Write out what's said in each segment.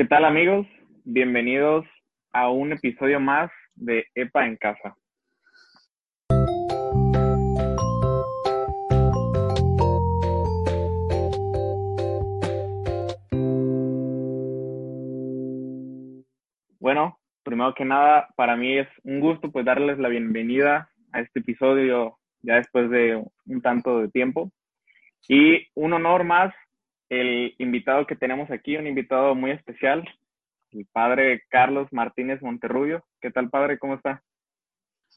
¿Qué tal amigos? Bienvenidos a un episodio más de EPA en casa. Bueno, primero que nada, para mí es un gusto pues darles la bienvenida a este episodio ya después de un tanto de tiempo. Y un honor más el invitado que tenemos aquí, un invitado muy especial, el padre Carlos Martínez Monterrubio. ¿Qué tal, padre? ¿Cómo está?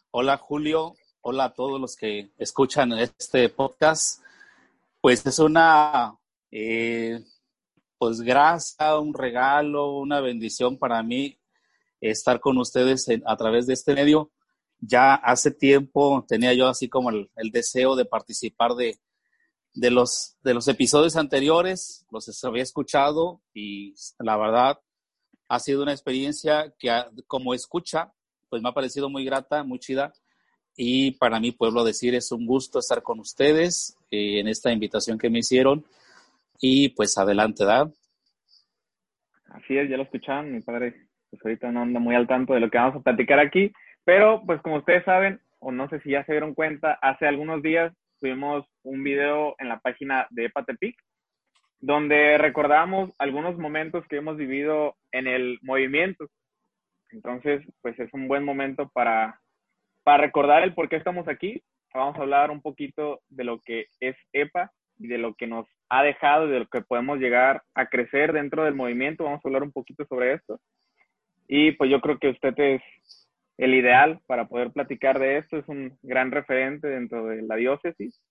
Hola, Julio. Hola a todos los que escuchan este podcast. Pues es una, eh, pues gracia, un regalo, una bendición para mí estar con ustedes a través de este medio. Ya hace tiempo tenía yo así como el deseo de participar de, de los, de los episodios anteriores, los había escuchado y la verdad ha sido una experiencia que como escucha, pues me ha parecido muy grata, muy chida. Y para mí, pueblo decir, es un gusto estar con ustedes eh, en esta invitación que me hicieron. Y pues adelante, ¿da? Así es, ya lo escucharon, mi padre, pues ahorita no anda muy al tanto de lo que vamos a platicar aquí, pero pues como ustedes saben, o no sé si ya se dieron cuenta, hace algunos días tuvimos un video en la página de Epatepic, donde recordamos algunos momentos que hemos vivido en el movimiento. Entonces, pues es un buen momento para, para recordar el por qué estamos aquí. Vamos a hablar un poquito de lo que es EPA y de lo que nos ha dejado, de lo que podemos llegar a crecer dentro del movimiento. Vamos a hablar un poquito sobre esto. Y pues yo creo que usted es el ideal para poder platicar de esto. Es un gran referente dentro de la diócesis.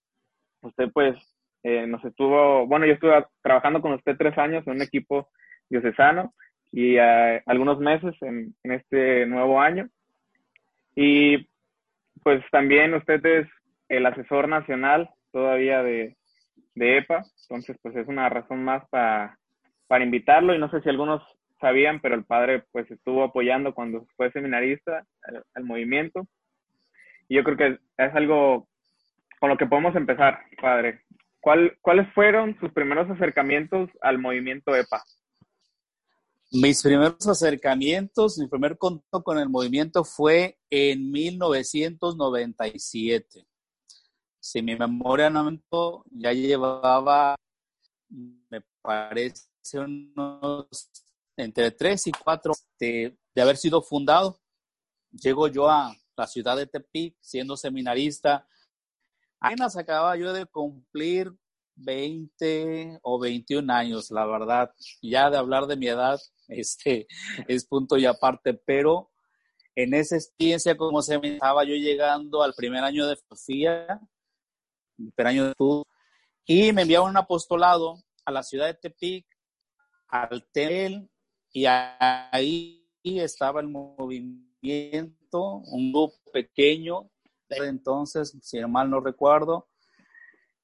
Usted pues eh, nos estuvo, bueno, yo estuve trabajando con usted tres años en un equipo diocesano y eh, algunos meses en, este nuevo año. Y pues también usted es el asesor nacional todavía de, de EPA, entonces pues es una razón más para, para invitarlo y no sé si algunos sabían, pero el padre pues estuvo apoyando cuando fue seminarista al, movimiento. Y yo creo que es algo con lo que podemos empezar, padre. ¿Cuál, ¿Cuáles fueron sus primeros acercamientos al movimiento EPA? Mis primeros acercamientos, mi primer contacto con el movimiento fue en 1997. Si mi memoria no me ya llevaba, me parece, unos entre tres y cuatro de, haber sido fundado. Llego yo a la ciudad de Tepic siendo seminarista. Apenas acababa yo de cumplir 20 o 21 años, la verdad. Ya de hablar de mi edad este, es punto y aparte, pero en esa experiencia como se me estaba yo llegando al primer año de filosofía, primer año de estudio, y me enviaron un apostolado a la ciudad de Tepic, al TEL, y ahí estaba el movimiento, un grupo pequeño, entonces, si mal no recuerdo,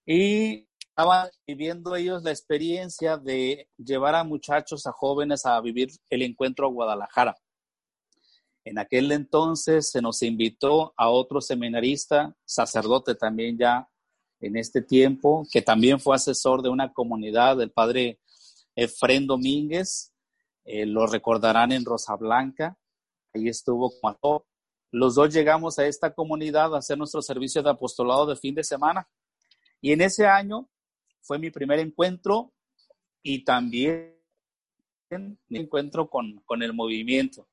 y estaban viviendo ellos la experiencia de llevar a muchachos, a jóvenes a vivir el encuentro a Guadalajara. En aquel entonces se nos invitó a otro seminarista, sacerdote también ya en este tiempo, que también fue asesor de una comunidad, el padre Efren Domínguez, eh, lo recordarán en Rosa Blanca, ahí estuvo como Los dos llegamos a esta comunidad a hacer nuestro servicio de apostolado de fin de semana. Y en ese año fue mi primer encuentro y también mi encuentro con, con el movimiento.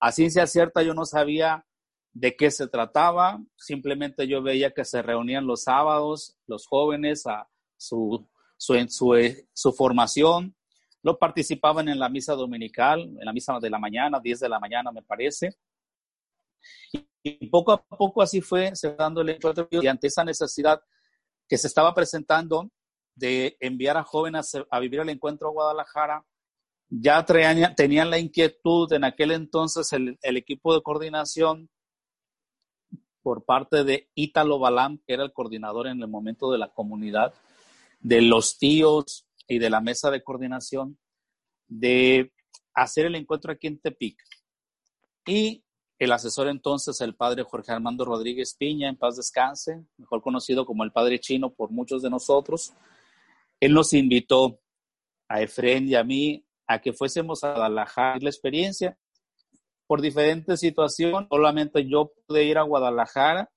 A ciencia cierta yo no sabía de qué se trataba, simplemente yo veía que se reunían los sábados los jóvenes a su, su, su, su formación, no participaban en la misa dominical, en la misa de la mañana, 10 de la mañana me parece. Y poco a poco así fue se dando el encuentro y ante esa necesidad que se estaba presentando de enviar a jóvenes a, vivir el encuentro a Guadalajara, ya tenían la inquietud en aquel entonces el, equipo de coordinación por parte de Ítalo Balam, que era el coordinador en el momento de la comunidad, de los tíos, y de la mesa de coordinación de hacer el encuentro aquí en Tepic. Y el asesor entonces, el padre Jorge Armando Rodríguez Piña, en paz descanse, mejor conocido como el padre chino por muchos de nosotros, él nos invitó a Efren y a mí a que fuésemos a Guadalajara la experiencia. Por diferentes situaciones, solamente yo pude ir a Guadalajara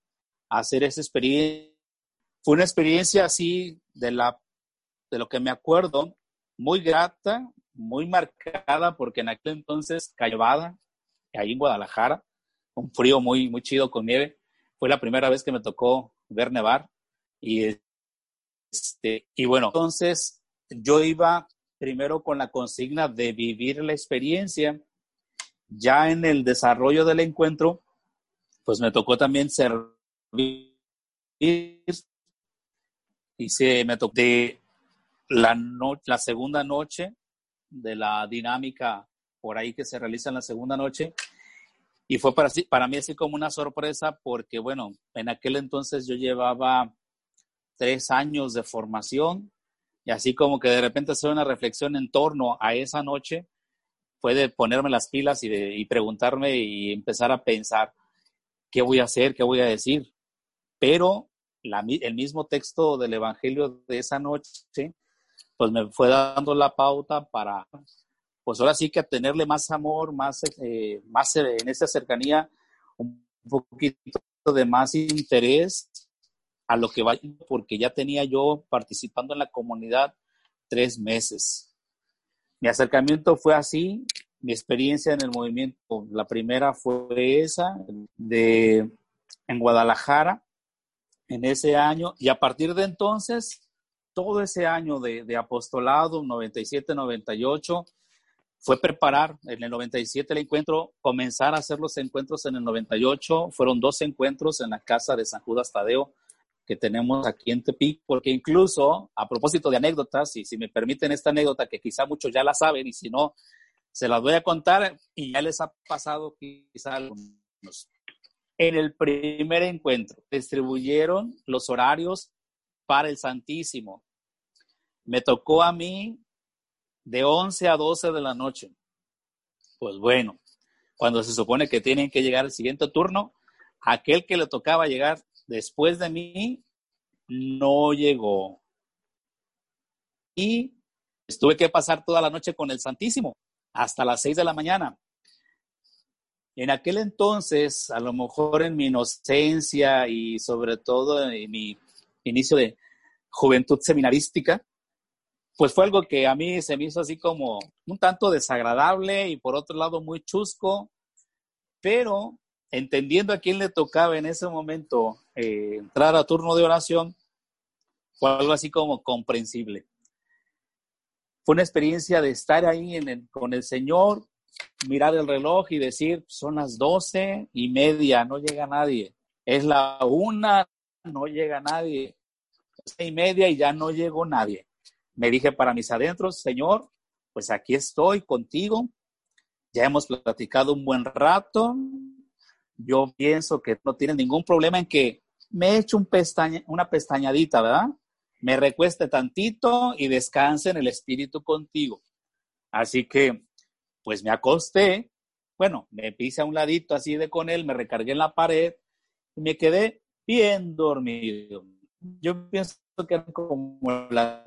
a hacer esa experiencia. Fue una experiencia así de, la, de lo que me acuerdo, muy grata, muy marcada, porque en aquel entonces cayovada, ahí en Guadalajara, un frío muy, muy chido con nieve. Fue la primera vez que me tocó ver nevar. Y, este, y bueno, entonces yo iba primero con la consigna de vivir la experiencia. Ya en el desarrollo del encuentro, pues me tocó también servir y se me tocó la, la segunda noche de la dinámica por ahí que se realiza en la segunda noche. Y fue para, para mí así como una sorpresa porque, bueno, en aquel entonces yo llevaba tres años de formación y así como que de repente hacer una reflexión en torno a esa noche fue de ponerme las pilas y, de, y preguntarme y empezar a pensar qué voy a hacer, qué voy a decir. Pero la, el mismo texto del Evangelio de esa noche, pues me fue dando la pauta para, pues ahora sí que tenerle más amor, más, eh, más en esa cercanía, un poquito de más interés a lo que va, porque ya tenía yo participando en la comunidad tres meses. Mi acercamiento fue así, mi experiencia en el movimiento, la primera fue esa, de, en Guadalajara, en ese año, y a partir de entonces, todo ese año de, apostolado, 97-98, fue preparar en el 97 el encuentro, comenzar a hacer los encuentros en el 98, fueron dos encuentros en la casa de San Judas Tadeo, que tenemos aquí en Tepic, porque incluso a propósito de anécdotas, y si me permiten esta anécdota que quizá muchos ya la saben y si no, se las voy a contar y ya les ha pasado quizá algunos. En el primer encuentro distribuyeron los horarios para el Santísimo. Me tocó a mí de 11 a 12 de la noche. Pues bueno, cuando se supone que tienen que llegar al siguiente turno, aquel que le tocaba llegar después de mí no llegó. Y tuve que pasar toda la noche con el Santísimo, hasta las seis de la mañana. En aquel entonces, a lo mejor en mi inocencia y sobre todo en mi inicio de juventud seminarística, pues fue algo que a mí se me hizo así como un tanto desagradable y por otro lado muy chusco, pero entendiendo a quién le tocaba en ese momento eh, entrar a turno de oración, fue algo así como comprensible. Fue una experiencia de estar ahí con el Señor, mirar el reloj y decir, son las doce y media, no llega nadie. Es la una, no llega nadie. Doce y media y ya no llegó nadie. Me dije para mis adentros, Señor, pues aquí estoy contigo. Ya hemos platicado un buen rato, yo pienso que no tiene ningún problema en que me eche un una pestañadita, ¿verdad? Me recueste tantito y descanse en el espíritu contigo. Así que, pues me acosté, bueno, me pise a un ladito así de con él, me recargué en la pared y me quedé bien dormido. Yo pienso que eran como las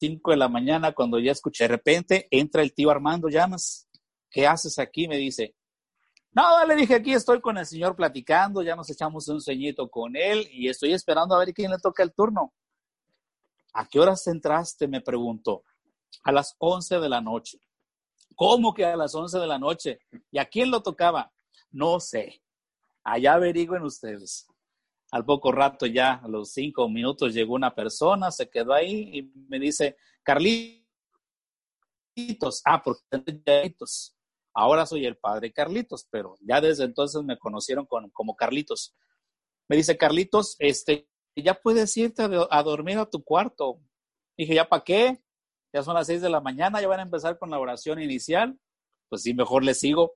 5 de la mañana cuando ya escuché, de repente entra el tío Armando Llamas. ¿Qué haces aquí? Me dice, no, le dije, aquí estoy con el señor platicando, ya nos echamos un ceñito con él y estoy esperando a ver quién le toca el turno. ¿A qué horas entraste? Me preguntó. A las 11 de la noche. ¿Cómo que a las 11 de la noche? ¿Y a quién lo tocaba? No sé. Allá averigüen ustedes. Al poco rato ya, a los cinco minutos, llegó una persona, se quedó ahí y me dice, Carlitos. Ah, porque Carlitos. Ahora soy el padre Carlitos, pero ya desde entonces me conocieron como Carlitos. Me dice, Carlitos, este, ya puedes irte a, dormir a tu cuarto. Dije, ¿ya para qué? Ya son las seis de la mañana, ya van a empezar con la oración inicial. Pues sí, mejor le sigo.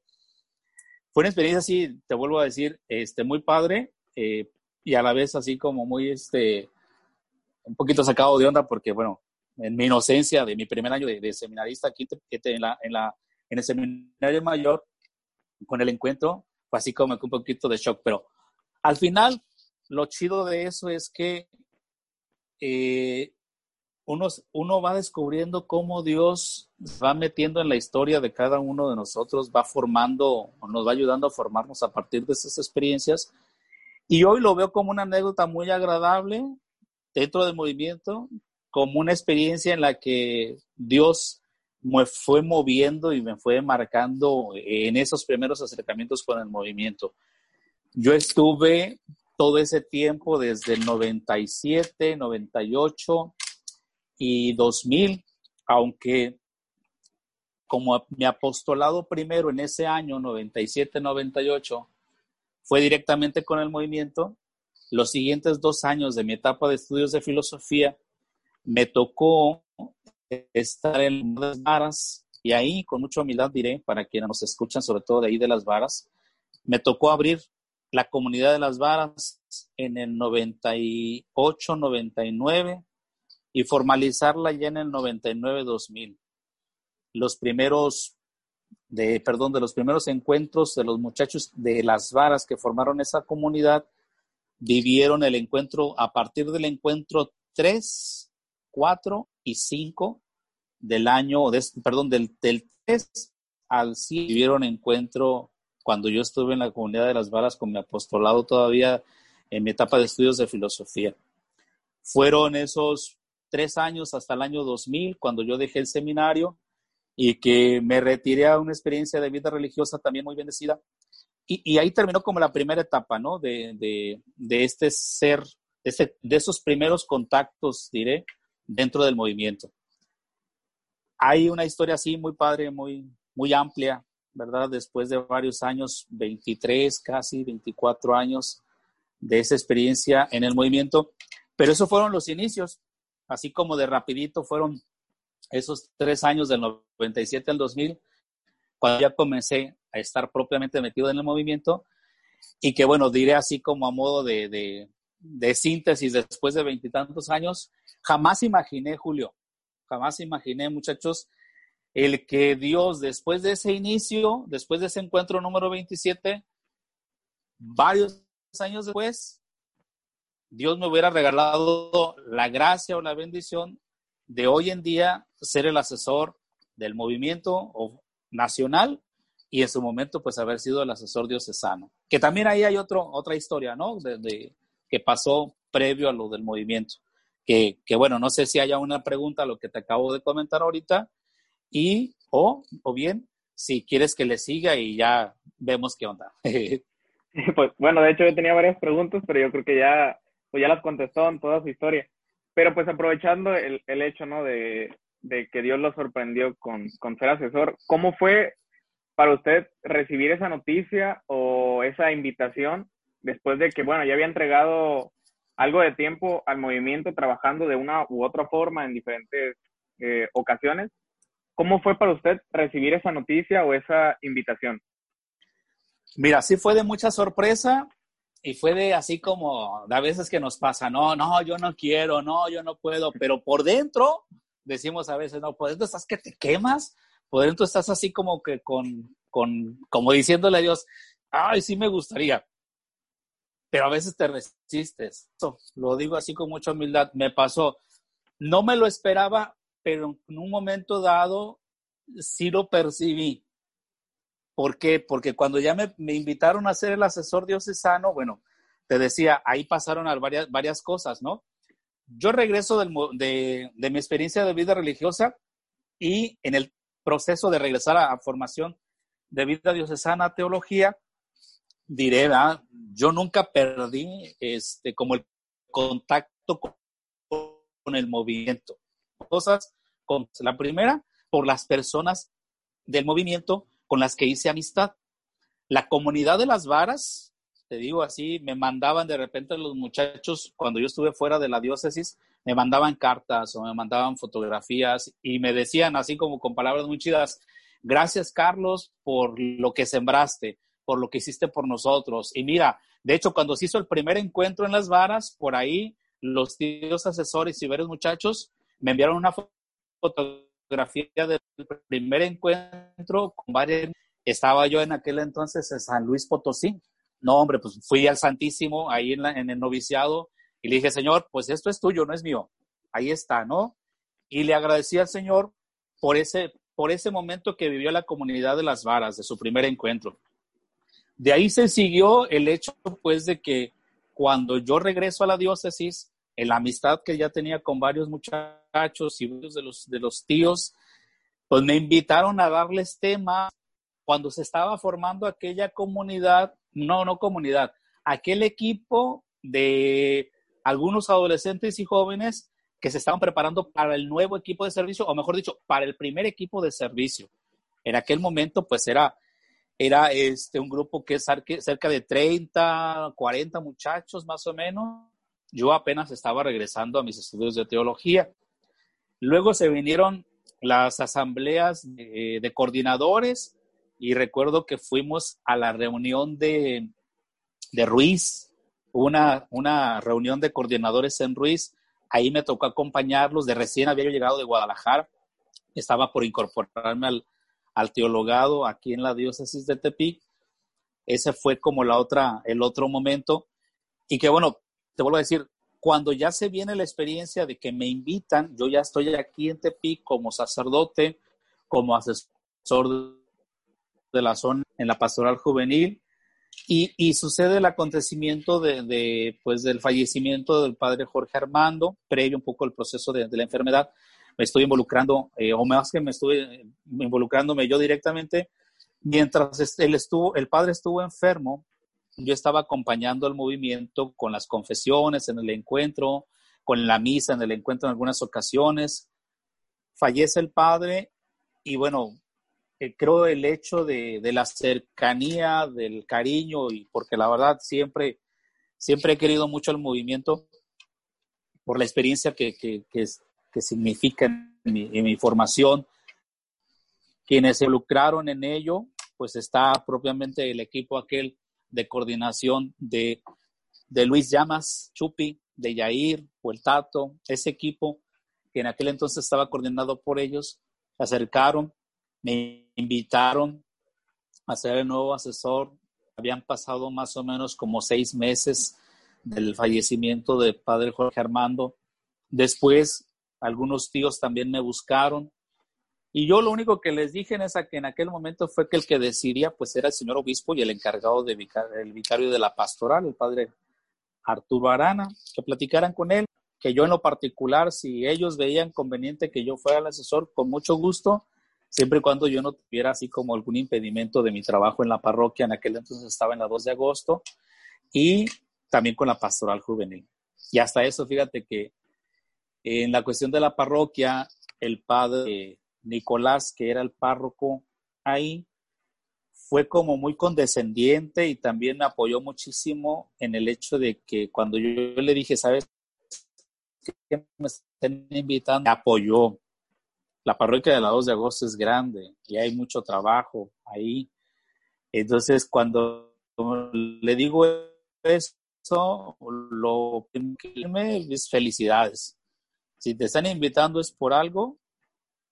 Fue una experiencia así, te vuelvo a decir, este, muy padre eh, y a la vez así como muy, este, un poquito sacado de onda porque, bueno, en mi inocencia de mi primer año de, seminarista aquí en la, en la en el seminario mayor, con el encuentro, fue así como un poquito de shock, pero al final lo chido de eso es que eh, uno, va descubriendo cómo Dios va metiendo en la historia de cada uno de nosotros, va formando, nos va ayudando a formarnos a partir de esas experiencias. Y hoy lo veo como una anécdota muy agradable dentro del movimiento, como una experiencia en la que Dios me fue moviendo y me fue marcando en esos primeros acercamientos con el movimiento. Yo estuve todo ese tiempo desde el 97, 98 y 2000, aunque como mi apostolado primero en ese año 97-98 fue directamente con el movimiento, los siguientes dos años de mi etapa de estudios de filosofía me tocó estar en las varas y ahí con mucha humildad diré para quienes nos escuchan sobre todo de ahí de las varas, me tocó abrir la comunidad de las varas en el 98, 99 y formalizarla ya en el 99-2000. Los primeros, de, perdón, de los primeros encuentros de los muchachos de las varas que formaron esa comunidad, vivieron el encuentro a partir del encuentro 3, 4 y 5 del año, de, perdón, del, del 3 al 5 vivieron encuentro cuando yo estuve en la comunidad de las varas con mi apostolado todavía en mi etapa de estudios de filosofía. Fueron esos tres años hasta el año 2000, cuando yo dejé el seminario y que me retiré a una experiencia de vida religiosa también muy bendecida. Y, ahí terminó como la primera etapa, ¿no? De, de, este ser, de, de esos primeros contactos, diré, dentro del movimiento. Hay una historia así muy padre, muy, muy amplia, ¿verdad? Después de varios años, 23, casi 24 años de esa experiencia en el movimiento. Pero esos fueron los inicios, así como de rapidito fueron esos tres años del 97 al 2000, cuando ya comencé a estar propiamente metido en el movimiento y que bueno, diré así como a modo de, de, síntesis después de veintitantos años, jamás imaginé, Julio, jamás imaginé, muchachos, el que Dios, después de ese inicio, después de ese encuentro número 27, varios años después, Dios me hubiera regalado la gracia o la bendición de hoy en día ser el asesor del movimiento nacional y en su momento pues haber sido el asesor diocesano. Que también ahí hay otro, otra historia, ¿no? De, que pasó previo a lo del movimiento. Que, que, bueno, no sé si haya una pregunta a lo que te acabo de comentar ahorita, y o, o bien si quieres que le siga y ya vemos qué onda. pues bueno, de hecho yo tenía varias preguntas, pero yo creo que ya, pues ya las contestó en toda su historia. Pero pues aprovechando el, el hecho, ¿no? De, de, que Dios lo sorprendió con, con ser asesor, ¿cómo fue para usted recibir esa noticia o esa invitación después de que, bueno, ya había entregado algo de tiempo al movimiento trabajando de una u otra forma en diferentes eh, ocasiones ¿Cómo fue para usted recibir esa noticia o esa invitación? Mira, sí fue de mucha sorpresa y fue de así como a veces que nos pasa, no, no, yo no quiero, no, yo no puedo, pero por dentro decimos a veces, no, por dentro estás que te quemas, por dentro estás así como que con, con, como diciéndole a Dios, ay, sí me gustaría, pero a veces te resistes. lo digo así con mucha humildad, me pasó, no me lo esperaba, pero en un momento dado sí lo percibí. ¿Por qué? Porque cuando ya me, invitaron a ser el asesor diocesano, bueno, te decía, ahí pasaron varias, varias cosas, ¿no? Yo regreso de, mi experiencia de vida religiosa y en el proceso de regresar a, formación de vida diocesana, teología, diré, yo nunca perdí este, como el contacto con el movimiento cosas. Con, la primera, por las personas del movimiento con las que hice amistad. La comunidad de las varas, te digo así, me mandaban de repente los muchachos, cuando yo estuve fuera de la diócesis, me mandaban cartas o me mandaban fotografías y me decían así como con palabras muy chidas, gracias Carlos por lo que sembraste, por lo que hiciste por nosotros. Y mira, de hecho, cuando se hizo el primer encuentro en las varas, por ahí los tíos asesores y varios muchachos me enviaron una fotografía del primer encuentro con varios. Estaba yo en aquel entonces en San Luis Potosí. No, hombre, pues fui al Santísimo ahí en, el noviciado y le dije, Señor, pues esto es tuyo, no es mío. Ahí está, ¿no? y le agradecí al Señor por ese, por ese momento que vivió la comunidad de las varas, de su primer encuentro. De ahí se siguió el hecho, pues, de que cuando yo regreso a la diócesis, en la amistad que ya tenía con varios muchachos y varios de los, de los tíos, pues me invitaron a darles tema cuando se estaba formando aquella comunidad, no, no comunidad, aquel equipo de algunos adolescentes y jóvenes que se estaban preparando para el nuevo equipo de servicio, o mejor dicho, para el primer equipo de servicio. En aquel momento, pues era, era este, un grupo que es cerca de 30, 40 muchachos más o menos. Yo apenas estaba regresando a mis estudios de teología. Luego se vinieron las asambleas de, coordinadores y recuerdo que fuimos a la reunión de, de Ruiz, una, una reunión de coordinadores en Ruiz Ahí me tocó acompañarlos. De recién había llegado de Guadalajara. Estaba por incorporarme al, al teologado aquí en la diócesis de Tepic. Ese fue como la otra, el otro momento. Y que bueno, te vuelvo a decir, cuando ya se viene la experiencia de que me invitan, yo ya estoy aquí en Tepic como sacerdote, como asesor de la zona en la pastoral juvenil, y, sucede el acontecimiento de, pues, del fallecimiento del padre Jorge Armando, previo un poco al proceso de, la enfermedad. Me estoy involucrando, eh, o más que me estuve involucrándome yo directamente, mientras él estuvo, el padre estuvo enfermo, yo estaba acompañando el movimiento con las confesiones en el encuentro, con la misa en el encuentro en algunas ocasiones. Fallece el padre y bueno, creo el hecho de, la cercanía, del cariño, y porque la verdad siempre, siempre he querido mucho el movimiento por la experiencia que, que, que, significa en mi, formación. Quienes se involucraron en ello, pues está propiamente el equipo aquel de coordinación de, de Luis Llamas, Chupi, de Yair, o el Tato, ese equipo que en aquel entonces estaba coordinado por ellos, se acercaron, me invitaron a ser el nuevo asesor. Habían pasado más o menos como seis meses del fallecimiento del padre Jorge Armando. Después, algunos tíos también me buscaron. Y yo lo único que les dije en, esa, que en aquel momento fue que el que decidía pues era el señor obispo y el encargado del el vicario de la pastoral, el padre Arturo Arana, que platicaran con él, que yo en lo particular, si ellos veían conveniente que yo fuera el asesor, con mucho gusto, siempre y cuando yo no tuviera así como algún impedimento de mi trabajo en la parroquia, en aquel entonces estaba en la 2 de agosto, y también con la pastoral juvenil. Y hasta eso, fíjate que en la cuestión de la parroquia, el padre Nicolás, que era el párroco ahí, fue como muy condescendiente y también me apoyó muchísimo en el hecho de que cuando yo le dije, ¿sabes qué me están invitando? Me apoyó, la parroquia de la 2 de agosto es grande y hay mucho trabajo ahí. Entonces, cuando le digo eso, lo que es felicidades. Si te están invitando es por algo.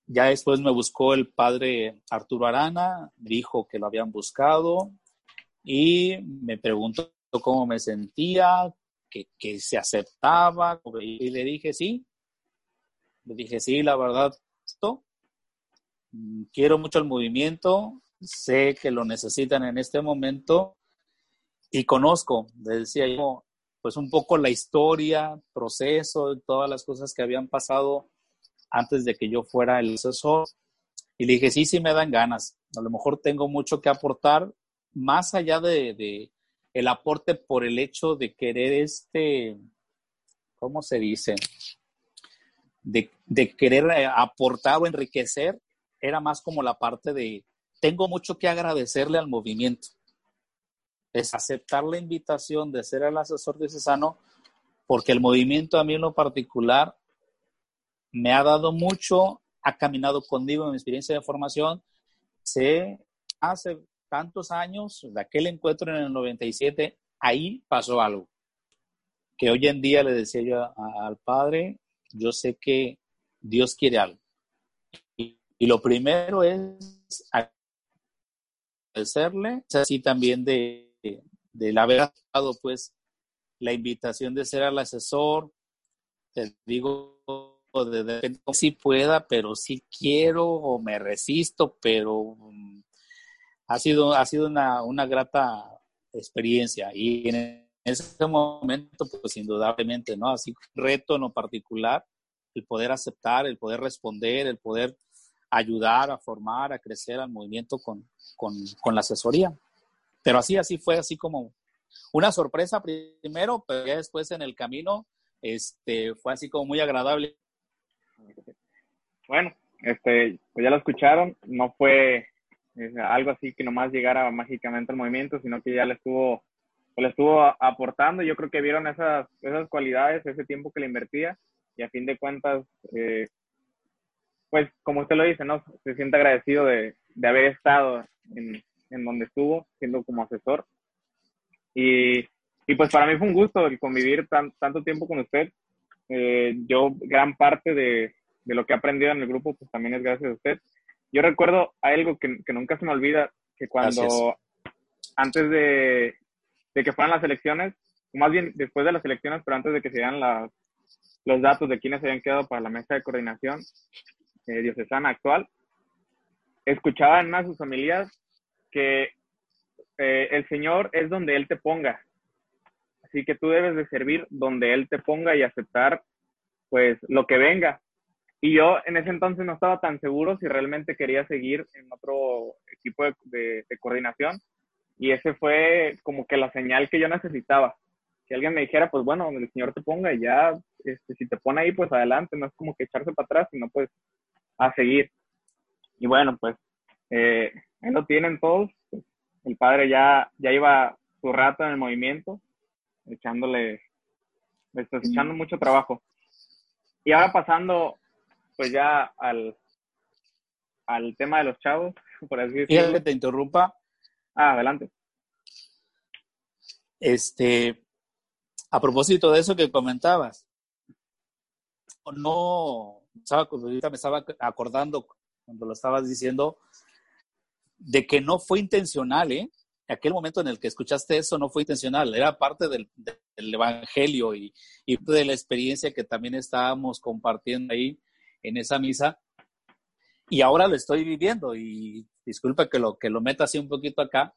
Ya después me buscó el padre Arturo Arana, dijo que lo habían buscado y me preguntó cómo me sentía, que, que se aceptaba. Y le dije sí. Le dije sí, la verdad, quiero mucho el movimiento, sé que lo necesitan en este momento y conozco, decía yo, pues un poco la historia, proceso, todas las cosas que habían pasado antes de que yo fuera el asesor. Y le dije, sí, sí me dan ganas. A lo mejor tengo mucho que aportar, más allá de, de el aporte por el hecho de querer este, ¿cómo se dice? de, querer eh, aportar o enriquecer, era más como la parte de, tengo mucho que agradecerle al movimiento. Es aceptar la invitación de ser el asesor diocesano, porque el movimiento a mí en lo particular me ha dado mucho, ha caminado conmigo en mi experiencia de formación. Sé, hace tantos años, de aquel encuentro en el 97, ahí pasó algo. Que hoy en día le decía yo al padre, yo sé que Dios quiere algo. Y, lo primero es agradecerle, así también de, de haber dado pues la invitación de ser el asesor. Te digo de, si pueda, pero sí quiero o me resisto, pero mm, ha sido, ha sido una, una grata experiencia y en ese momento, pues indudablemente, ¿no? Así reto en lo particular, el poder aceptar, el poder responder, el poder ayudar a formar, a crecer al movimiento con, con, con la asesoría. Pero así, así fue, así como una sorpresa primero, pero ya después en el camino este, fue así como muy agradable. Bueno, este, pues ya lo escucharon, no fue eh, algo así que nomás llegara mágicamente al movimiento, sino que ya le estuvo, pues le estuvo aportando. Yo creo que vieron esas, esas cualidades, ese tiempo que le invertía, y a fin de cuentas, eh, pues como usted lo dice, ¿no? Se siente agradecido de, de haber estado en, en donde estuvo, siendo como asesor. Y, y pues para mí fue un gusto el convivir tan, tanto tiempo con usted. Eh, yo, gran parte de, de, lo que he aprendido en el grupo, pues también es gracias a usted. Yo recuerdo algo que, que nunca se me olvida, que cuando, antes de, de, que fueran las elecciones, más bien después de las elecciones, pero antes de que se dieran las, los datos de quienes se habían quedado para la mesa de coordinación eh, diocesana actual, escuchaba en una sus familias que eh, el Señor es donde Él te ponga. Así que tú debes de servir donde Él te ponga y aceptar pues lo que venga. Y yo en ese entonces no estaba tan seguro si realmente quería seguir en otro equipo de, de, coordinación. Y ese fue como que la señal que yo necesitaba. Que alguien me dijera, pues bueno, donde el Señor te ponga y ya, este, si te pone ahí, pues adelante. No es como que echarse para atrás, sino pues a seguir. Y bueno, pues eh, ahí lo tienen todos. El padre ya, ya iba su rato en el movimiento, echándole, pues, echando mucho trabajo. Y ahora pasando, pues ya al, al tema de los chavos, por así decirlo. que te interrumpa. Ah, adelante. Este, a propósito de eso que comentabas, no, ahorita me estaba acordando cuando lo estabas diciendo, de que no fue intencional, ¿eh? Aquel momento en el que escuchaste eso no fue intencional, era parte del, del Evangelio y, y, de la experiencia que también estábamos compartiendo ahí en esa misa. Y ahora lo estoy viviendo y disculpa que lo, que lo meta así un poquito acá,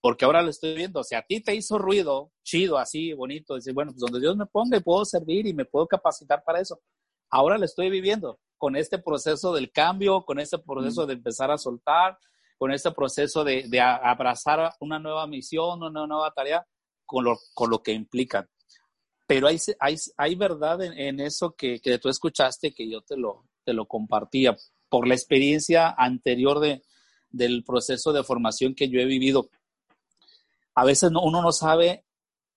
porque ahora lo estoy viendo. O sea, a ti te hizo ruido, chido, así, bonito, decir, bueno, pues donde Dios me ponga y puedo servir y me puedo capacitar para eso. Ahora lo estoy viviendo con este proceso del cambio, con este proceso de empezar a soltar, con este proceso de, de abrazar una nueva misión, una nueva tarea, con lo, con lo que implican. Pero hay, hay, hay verdad en, en eso que, que, tú escuchaste, que yo te lo, te lo compartía por la experiencia anterior de, del proceso de formación que yo he vivido. A veces no, uno no sabe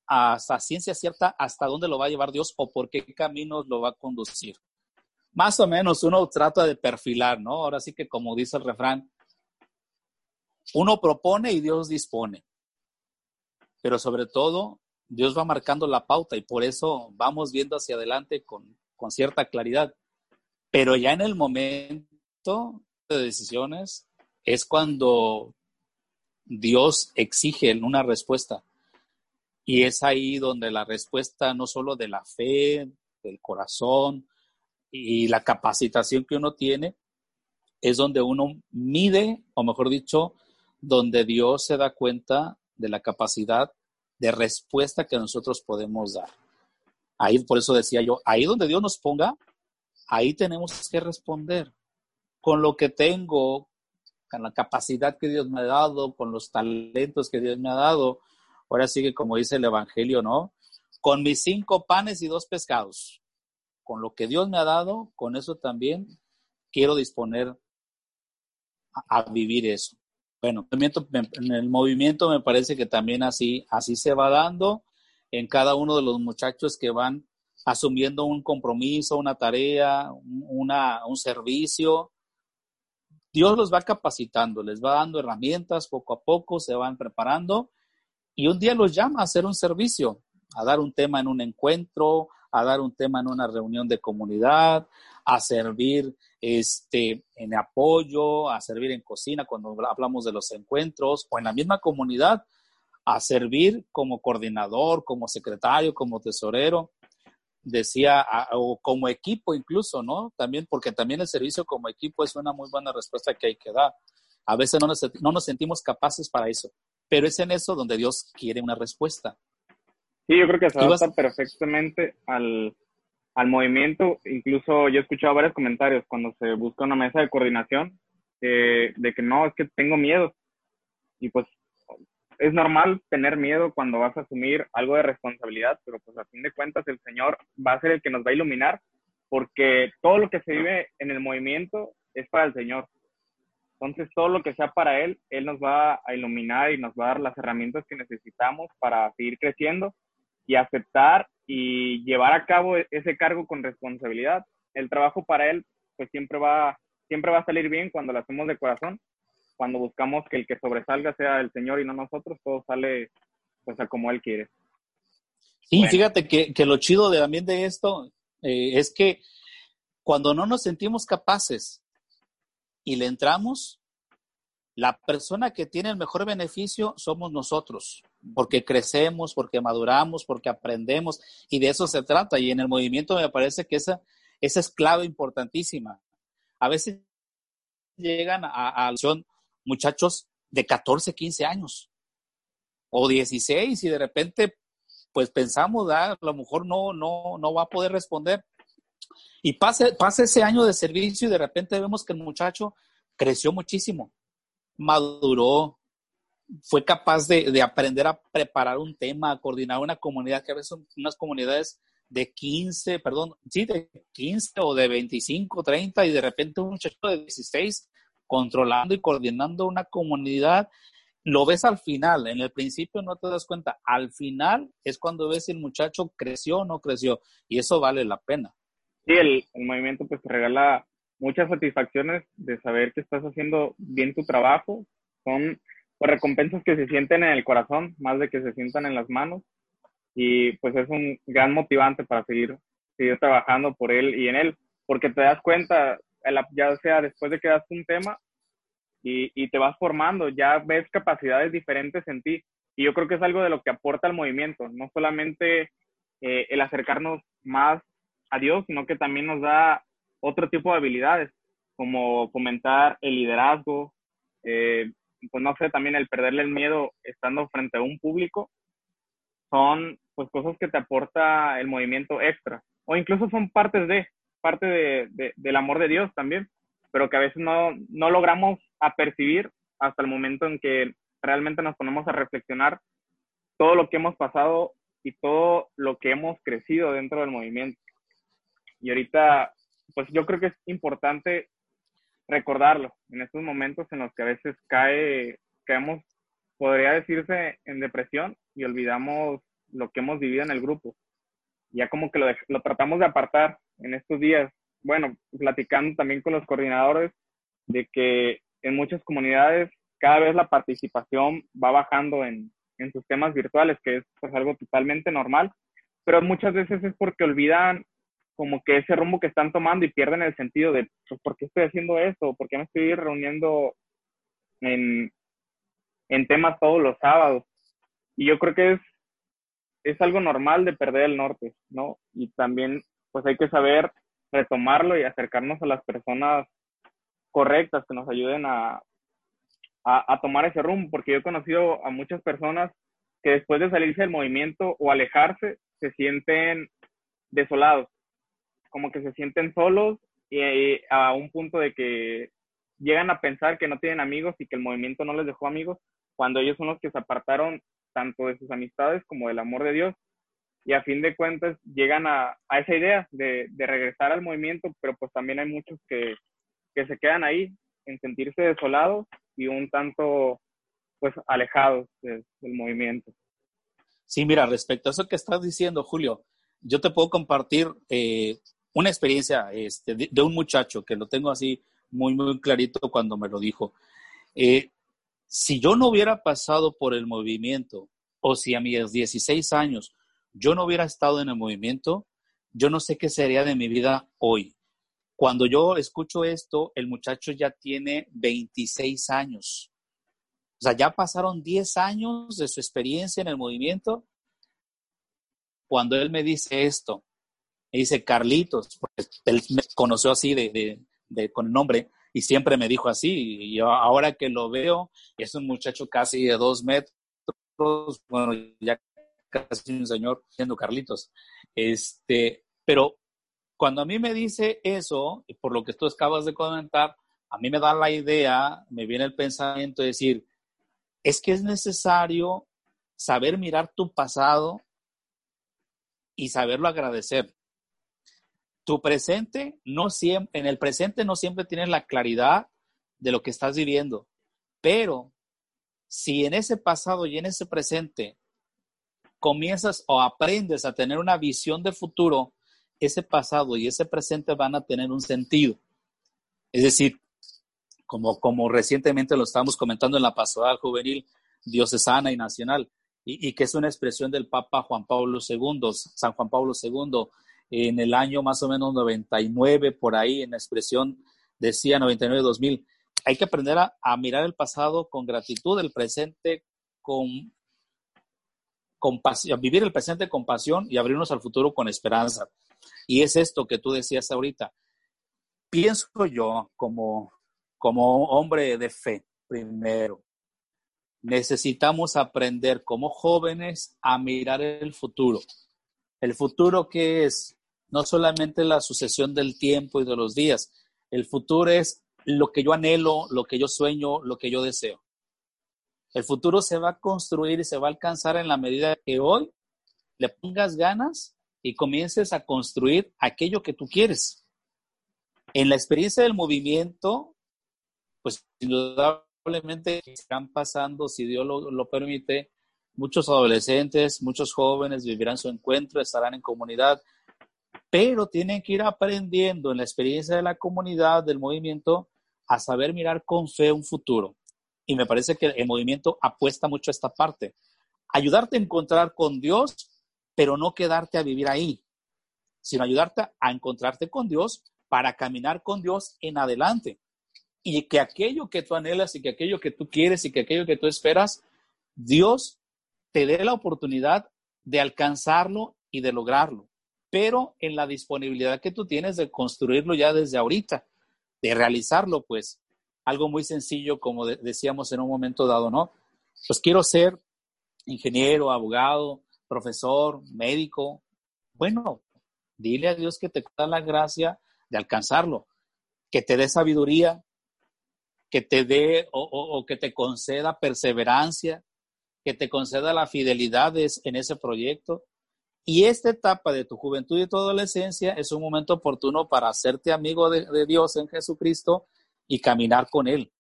hasta ciencia cierta hasta dónde lo va a llevar Dios o por qué caminos lo va a conducir. Más o menos uno trata de perfilar, ¿no? Ahora sí que como dice el refrán, uno propone y Dios dispone. Pero sobre todo, Dios va marcando la pauta y por eso vamos viendo hacia adelante con, con cierta claridad. Pero ya en el momento de decisiones es cuando Dios exige una respuesta. Y es ahí donde la respuesta no solo de la fe, del corazón y la capacitación que uno tiene, es donde uno mide, o mejor dicho, donde Dios se da cuenta de la capacidad de respuesta que nosotros podemos dar. Ahí, por eso decía yo, ahí donde Dios nos ponga, ahí tenemos que responder con lo que tengo, con la capacidad que Dios me ha dado, con los talentos que Dios me ha dado. Ahora sigue como dice el Evangelio, ¿no? Con mis cinco panes y dos pescados. Con lo que Dios me ha dado, con eso también quiero disponer a, a vivir eso. Bueno, en el movimiento me parece que también así, así se va dando en cada uno de los muchachos que van asumiendo un compromiso, una tarea, una, un servicio. Dios los va capacitando, les va dando herramientas poco a poco, se van preparando y un día los llama a hacer un servicio, a dar un tema en un encuentro, a dar un tema en una reunión de comunidad, a servir este, en apoyo, a servir en cocina cuando hablamos de los encuentros o en la misma comunidad, a servir como coordinador, como secretario, como tesorero. decía, o como equipo incluso, ¿no? También, porque también el servicio como equipo es una muy buena respuesta que hay que dar. A veces no nos, no nos sentimos capaces para eso, pero es en eso donde Dios quiere una respuesta. Sí, yo creo que se adapta perfectamente al, al movimiento. Incluso yo he escuchado varios comentarios cuando se busca una mesa de coordinación eh, de que no, es que tengo miedo. Y pues es normal tener miedo cuando vas a asumir algo de responsabilidad, pero pues a fin de cuentas el Señor va a ser el que nos va a iluminar, porque todo lo que se vive en el movimiento es para el Señor. Entonces todo lo que sea para Él, Él nos va a iluminar y nos va a dar las herramientas que necesitamos para seguir creciendo y aceptar y llevar a cabo ese cargo con responsabilidad. El trabajo para Él pues siempre va, siempre va a salir bien cuando lo hacemos de corazón cuando buscamos que el que sobresalga sea el Señor y no nosotros, todo sale pues a como Él quiere. Y fíjate que, que, lo chido de, también de esto eh, es que cuando no nos sentimos capaces y le entramos, la persona que tiene el mejor beneficio somos nosotros, porque crecemos, porque maduramos, porque aprendemos, y de eso se trata. Y en el movimiento me parece que esa, esa es clave importantísima. A veces llegan a, a muchachos de 14, 15 años o 16 y de repente pues pensamos, ¿verdad? a lo mejor no, no, no va a poder responder. Y pasa, pasa ese año de servicio y de repente vemos que el muchacho creció muchísimo, maduró, fue capaz de, de, aprender a preparar un tema, a coordinar una comunidad, que a veces son unas comunidades de 15, perdón, sí, de 15 o de 25, 30, y de repente un muchacho de 16 controlando y coordinando una comunidad, lo ves al final, en el principio no te das cuenta, al final es cuando ves si el muchacho creció o no creció, y eso vale la pena. Sí, el, movimiento pues te regala muchas satisfacciones de saber que estás haciendo bien tu trabajo, son pues, recompensas que se sienten en el corazón, más de que se sientan en las manos, y pues es un gran motivante para seguir, seguir trabajando por él y en él, porque te das cuenta, ya sea después de que das un tema y, y, te vas formando, ya ves capacidades diferentes en ti. Y yo creo que es algo de lo que aporta el movimiento, no solamente eh, el acercarnos más a Dios, sino que también nos da otro tipo de habilidades, como fomentar el liderazgo, eh, pues no sé, también el perderle el miedo estando frente a un público, son pues cosas que te aporta el movimiento extra, o incluso son partes de, parte de, del amor de Dios también, pero que a veces no, no logramos apercibir hasta el momento en que realmente nos ponemos a reflexionar todo lo que hemos pasado y todo lo que hemos crecido dentro del movimiento. Y ahorita, pues yo creo que es importante recordarlo en estos momentos en los que a veces cae, caemos, podría decirse, en depresión y olvidamos lo que hemos vivido en el grupo. Ya como que lo, lo tratamos de apartar en estos días, bueno, platicando también con los coordinadores de que en muchas comunidades cada vez la participación va bajando en, en sus temas virtuales, que es pues algo totalmente normal, pero muchas veces es porque olvidan como que ese rumbo que están tomando y pierden el sentido de, pues, ¿por qué estoy haciendo esto? ¿Por qué me estoy reuniendo en, en temas todos los sábados? Y yo creo que es, es algo normal de perder el norte, ¿no? Y también pues hay que saber retomarlo y acercarnos a las personas correctas que nos ayuden a, a, tomar ese rumbo, porque yo he conocido a muchas personas que después de salirse del movimiento o alejarse, se sienten desolados, como que se sienten solos y, a un punto de que llegan a pensar que no tienen amigos y que el movimiento no les dejó amigos, cuando ellos son los que se apartaron tanto de sus amistades como del amor de Dios y a fin de cuentas llegan a, a esa idea de, de, regresar al movimiento, pero pues también hay muchos que, que se quedan ahí en sentirse desolados y un tanto pues alejados del movimiento. Sí, mira, respecto a eso que estás diciendo, Julio, yo te puedo compartir eh, una experiencia este, de, un muchacho que lo tengo así muy, muy clarito cuando me lo dijo. Eh, si yo no hubiera pasado por el movimiento, o si a mis 16 años yo no hubiera estado en el movimiento, yo no sé qué sería de mi vida hoy. Cuando yo escucho esto, el muchacho ya tiene 26 años. O sea, ya pasaron 10 años de su experiencia en el movimiento. Cuando él me dice esto, Me dice Carlitos, porque él me conoció así de, de, con el nombre y siempre me dijo así. Y ahora que lo veo, es un muchacho casi de dos metros, bueno, ya casi un señor siendo Carlitos. Este, pero cuando a mí me dice eso, por lo que tú acabas de comentar, a mí me da la idea, me viene el pensamiento de decir, es que es necesario saber mirar tu pasado y saberlo agradecer. Tu presente no siempre, en el presente no siempre tienes la claridad de lo que estás viviendo, pero si en ese pasado y en ese presente comienzas o aprendes a tener una visión de futuro, ese pasado y ese presente van a tener un sentido. Es decir, como, como recientemente lo estábamos comentando en la pastoral juvenil diocesana y nacional, y, que es una expresión del Papa Juan Pablo II, San Juan Pablo II, en el año más o menos 99, por ahí, en la expresión decía 99-2000. Hay que aprender a, mirar el pasado con gratitud, el presente con, con pasión, vivir el presente con pasión y abrirnos al futuro con esperanza. Y es esto que tú decías ahorita. Pienso yo como, como hombre de fe, primero, necesitamos aprender como jóvenes a mirar el futuro. El futuro que es no solamente la sucesión del tiempo y de los días, el futuro es lo que yo anhelo, lo que yo sueño, lo que yo deseo. El futuro se va a construir y se va a alcanzar en la medida que hoy le pongas ganas y comiences a construir aquello que tú quieres. En la experiencia del movimiento, pues probablemente están pasando, si Dios lo, permite, muchos adolescentes, muchos jóvenes vivirán su encuentro, estarán en comunidad, pero tienen que ir aprendiendo en la experiencia de la comunidad, del movimiento, a saber mirar con fe un futuro. Y me parece que el movimiento apuesta mucho a esta parte. Ayudarte a encontrar con Dios, pero no quedarte a vivir ahí, sino ayudarte a encontrarte con Dios para caminar con Dios en adelante y que aquello que tú anhelas y que aquello que tú quieres y que aquello que tú esperas, Dios te dé la oportunidad de alcanzarlo y de lograrlo, pero en la disponibilidad que tú tienes de construirlo ya desde ahorita, de realizarlo, pues algo muy sencillo, como decíamos en un momento dado, ¿no? Pues quiero ser ingeniero, abogado, profesor, médico. Bueno, dile a Dios que te da la gracia de alcanzarlo, que te dé sabiduría, que te dé o, que te conceda perseverancia, que te conceda la fidelidad en ese proyecto. Y esta etapa de tu juventud y tu adolescencia es un momento oportuno para hacerte amigo de, de Dios en Jesucristo y caminar con Él.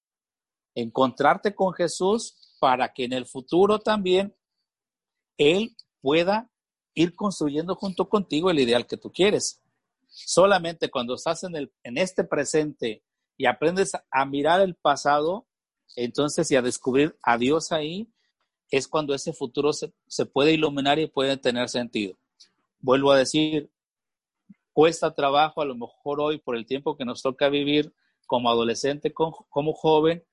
Encontrarte con Jesús para que en el futuro también Él pueda ir construyendo junto contigo el ideal que tú quieres. Solamente cuando estás en, el, en este presente y aprendes a mirar el pasado, entonces y a descubrir a Dios ahí, es cuando ese futuro se, puede iluminar y puede tener sentido. Vuelvo a decir, cuesta trabajo a lo mejor hoy por el tiempo que nos toca vivir como adolescente, como joven,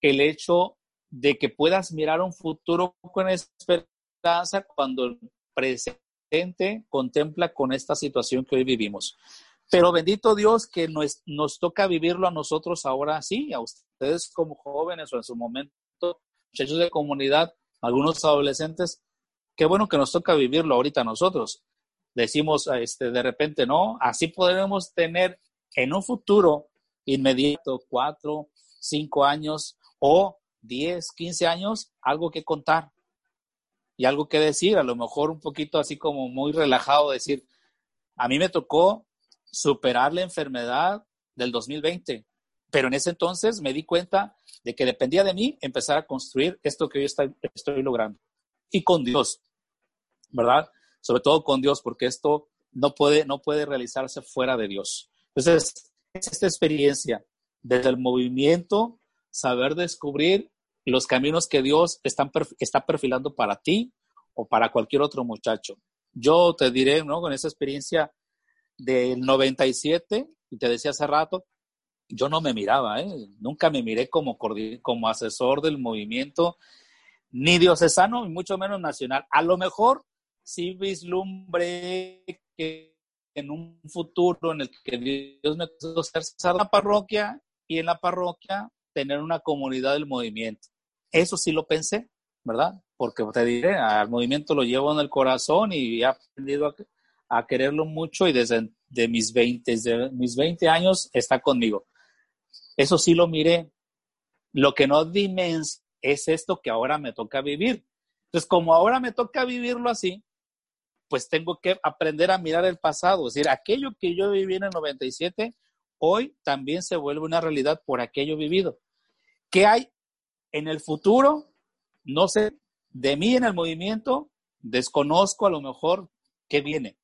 el hecho de que puedas mirar un futuro con esperanza cuando el presente contempla con esta situación que hoy vivimos. Pero bendito Dios que nos, nos toca vivirlo a nosotros ahora sí, a ustedes como jóvenes o en su momento, muchachos de comunidad, algunos adolescentes, qué bueno que nos toca vivirlo ahorita nosotros. Decimos este, de repente, no, así podremos tener en un futuro inmediato, cuatro, cinco años o diez, quince años, algo que contar y algo que decir, a lo mejor un poquito así como muy relajado, decir, a mí me tocó superar la enfermedad del 2020. Pero en ese entonces me di cuenta de que dependía de mí empezar a construir esto que hoy estoy, logrando. Y con Dios, ¿verdad? Sobre todo con Dios, porque esto no puede, no puede realizarse fuera de Dios. Entonces, es esta experiencia desde el movimiento, saber descubrir los caminos que Dios está perfilando para ti o para cualquier otro muchacho. Yo te diré, ¿no? Con esa experiencia del 97, y te decía hace rato, yo no me miraba, ¿eh? nunca me miré como, asesor del movimiento, ni diocesano, y mucho menos nacional. A lo mejor sí vislumbré que en un futuro en el que Dios me puso ser la parroquia y en la parroquia tener una comunidad del movimiento. Eso sí lo pensé, ¿verdad? Porque te diré, al movimiento lo llevo en el corazón y he aprendido a, quererlo mucho y desde de mis 20, desde mis 20 años está conmigo. Eso sí lo miré. Lo que no dimens es esto que ahora me toca vivir. Entonces, como ahora me toca vivirlo así, pues tengo que aprender a mirar el pasado. Es decir, aquello que yo viví en el 97, hoy también se vuelve una realidad por aquello vivido. ¿Qué hay en el futuro? No sé, de mí en el movimiento, desconozco a lo mejor qué viene.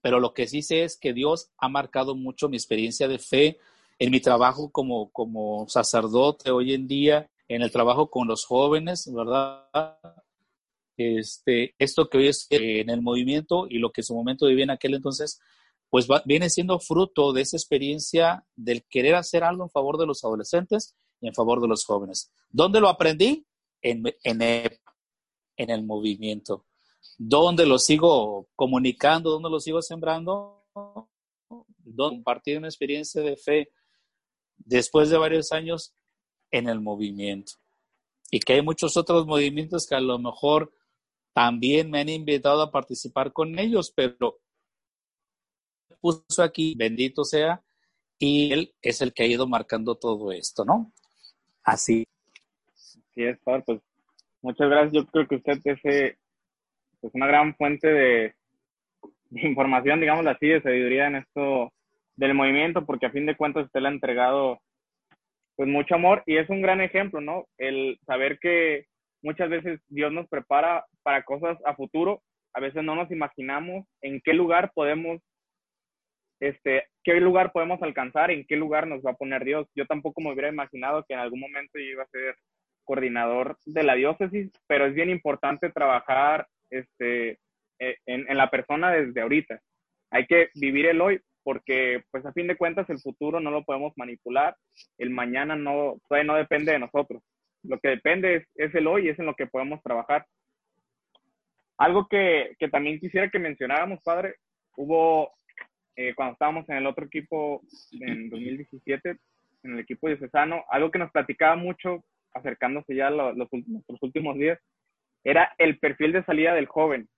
Pero lo que sí sé es que Dios ha marcado mucho mi experiencia de fe en mi trabajo como, como sacerdote hoy en día, en el trabajo con los jóvenes, ¿verdad? este, esto que hoy es eh, en el movimiento y lo que en su momento vivía en aquel entonces, pues viene siendo fruto de esa experiencia del querer hacer algo en favor de los adolescentes y en favor de los jóvenes. ¿Dónde lo aprendí? En, en, en el movimiento. ¿Dónde lo sigo comunicando? ¿Dónde lo sigo sembrando? ¿Dónde compartir una experiencia de fe después de varios años en el movimiento? Y que hay muchos otros movimientos que a lo mejor también me han invitado a participar con ellos, pero puso aquí, bendito sea, y él es el que ha ido marcando todo esto, ¿no? Así. Sí, es, pues muchas gracias. Yo creo que usted es eh, pues, una gran fuente de, información, digamos así, de sabiduría en esto del movimiento, porque a fin de cuentas usted le ha entregado pues mucho amor y es un gran ejemplo, ¿no? El saber que muchas veces Dios nos prepara para cosas a futuro, a veces no nos imaginamos en qué lugar podemos, este, qué lugar podemos alcanzar, en qué lugar nos va a poner Dios. Yo tampoco me hubiera imaginado que en algún momento yo iba a ser coordinador de la diócesis, pero es bien importante trabajar este, e, en, en la persona desde ahorita. Hay que vivir el hoy porque pues a fin de cuentas el futuro no lo podemos manipular, el mañana no, todavía no depende de nosotros lo que depende es, el hoy, es en lo que podemos trabajar. Algo que, también quisiera que mencionáramos, padre, hubo, eh, cuando estábamos en el otro equipo en 2017, en el equipo diocesano, algo que nos platicaba mucho, acercándose ya a los, nuestros últimos días, era el perfil de salida del joven.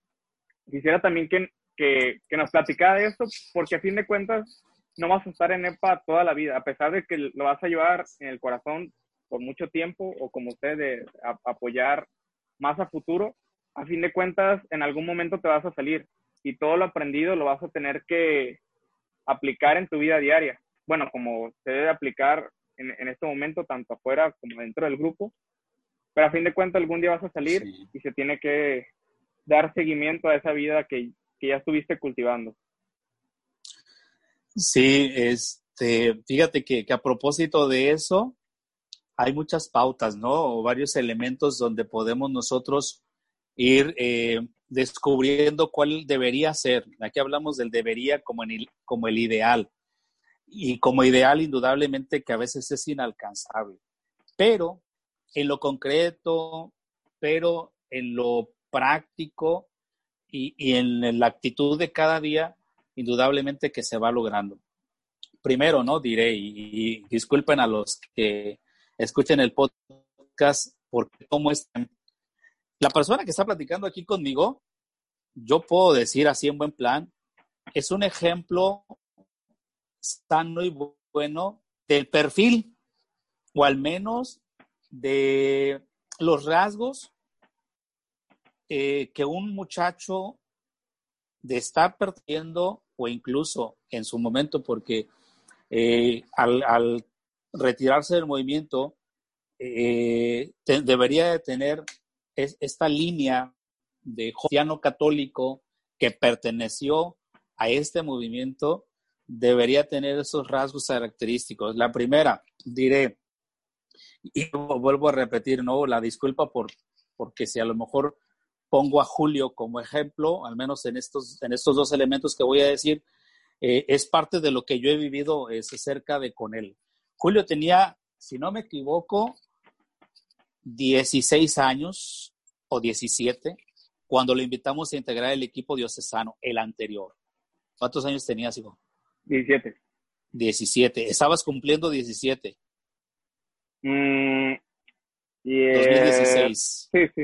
Quisiera también que, que, que nos platicara de esto, porque a fin de cuentas no vas a estar en EPA toda la vida, a pesar de que lo vas a llevar en el corazón por mucho tiempo o como usted de apoyar más a futuro, a fin de cuentas en algún momento te vas a salir y todo lo aprendido lo vas a tener que aplicar en tu vida diaria. Bueno, como se debe aplicar en, en este momento tanto afuera como dentro del grupo, pero a fin de cuentas algún día vas a salir y se tiene que dar seguimiento a esa vida que, que ya estuviste cultivando. Sí, este, fíjate que, que, a propósito de eso, hay muchas pautas, ¿no? O varios elementos donde podemos nosotros ir eh, descubriendo cuál debería ser. Aquí hablamos del debería como, el, como el ideal. Y como ideal, indudablemente que a veces es inalcanzable. Pero en lo concreto, pero en lo práctico y, en la actitud de cada día, indudablemente que se va logrando. Primero, ¿no? Diré, y disculpen a los que escuchen el podcast porque cómo es. La persona que está platicando aquí conmigo, yo puedo decir así en buen plan, es un ejemplo sano y bueno del perfil, o al menos de los rasgos eh, que un muchacho de estar perdiendo o incluso en su momento, porque eh, al, retirarse del movimiento, eh, debería de tener esta línea de cristiano católico que perteneció a este movimiento, debería tener esos rasgos característicos. La primera, diré, y vuelvo a repetir, ¿no? La disculpa por, porque si a lo mejor pongo a Julio como ejemplo, al menos en estos, en estos dos elementos que voy a decir, eh, es parte de lo que yo he vivido es cerca de con él. Julio tenía, si no me equivoco, 16 años o 17 cuando lo invitamos a integrar el equipo diocesano, el anterior. ¿Cuántos años tenías, hijo? 17. 17. Estabas cumpliendo 17. Mm, y, 2016. Sí, sí.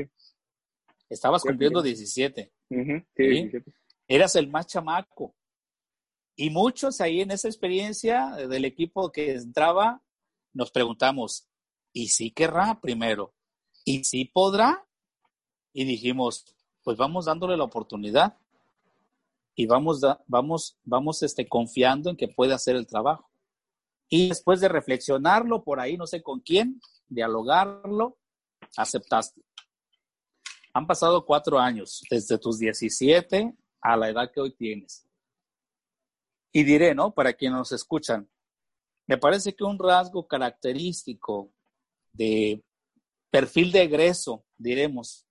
Estabas cumpliendo sí. 17. Ujú, sí, Sí. 17. Eras el más chamaco. Y muchos ahí en esa experiencia del equipo que entraba, nos preguntamos, ¿y si querrá primero? ¿Y si podrá? Y dijimos, pues vamos dándole la oportunidad y vamos, vamos, vamos este, confiando en que puede hacer el trabajo. Y después de reflexionarlo por ahí, no sé con quién, dialogarlo, aceptaste. Han pasado cuatro años, desde tus 17 a la edad que hoy tienes. Y diré, ¿no? Para quienes nos escuchan, me parece que un rasgo característico de perfil de egreso, diremos,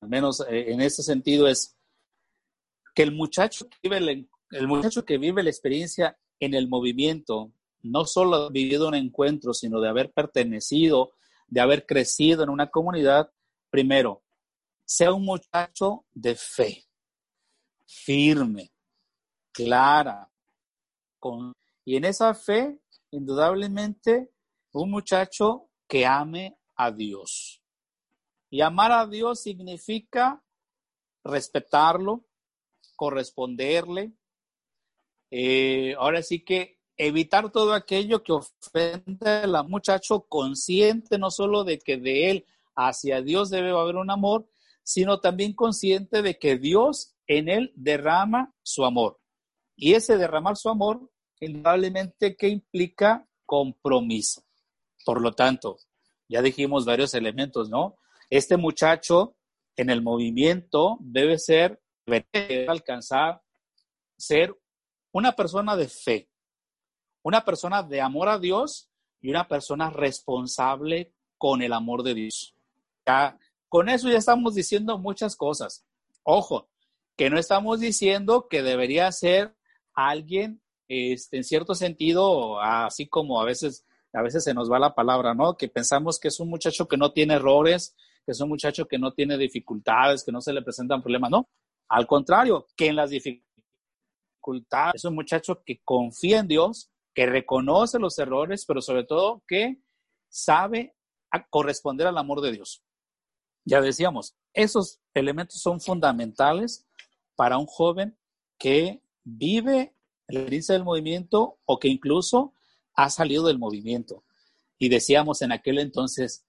al menos eh, en ese sentido, es que el muchacho que vive, el, el muchacho que vive la experiencia en el movimiento, no solo ha vivido un encuentro, sino de haber pertenecido, de haber crecido en una comunidad, primero, sea un muchacho de fe, firme, clara, con, y en esa fe, indudablemente, un muchacho que ame a Dios. Y amar a Dios significa respetarlo, corresponderle. Eh, ahora sí que evitar todo aquello que ofende al muchacho consciente no solo de que de él hacia Dios debe haber un amor, sino también consciente de que Dios en él derrama su amor. Y ese derramar su amor, indudablemente que implica compromiso. Por lo tanto, ya dijimos varios elementos, ¿no? Este muchacho en el movimiento debe ser, debe alcanzar, ser una persona de fe, una persona de amor a Dios y una persona responsable con el amor de Dios. Ya, con eso ya estamos diciendo muchas cosas. Ojo, que no estamos diciendo que debería ser alguien, este, en cierto sentido, así como a veces, a veces se nos va la palabra, ¿no? Que pensamos que es un muchacho que no tiene errores, que es un muchacho que no tiene dificultades, que no se le presentan problemas, no. Al contrario, que en las dificultades es un muchacho que confía en Dios, que reconoce los errores, pero sobre todo que sabe corresponder al amor de Dios. Ya decíamos, esos elementos son fundamentales para un joven que vive la experiencia del movimiento o que incluso ha salido del movimiento. Y decíamos en aquel entonces,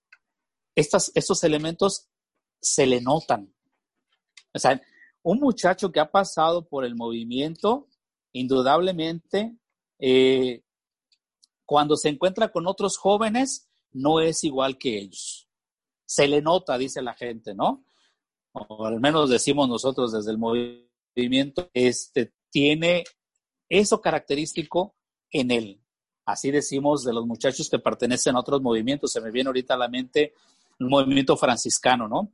estas, estos elementos se le notan. O sea, un muchacho que ha pasado por el movimiento, indudablemente, eh, cuando se encuentra con otros jóvenes, no es igual que ellos. Se le nota, dice la gente, ¿no? O al menos decimos nosotros desde el movimiento, este, tiene eso característico en él. Así decimos de los muchachos que pertenecen a otros movimientos. Se me viene ahorita a la mente el movimiento franciscano, ¿no?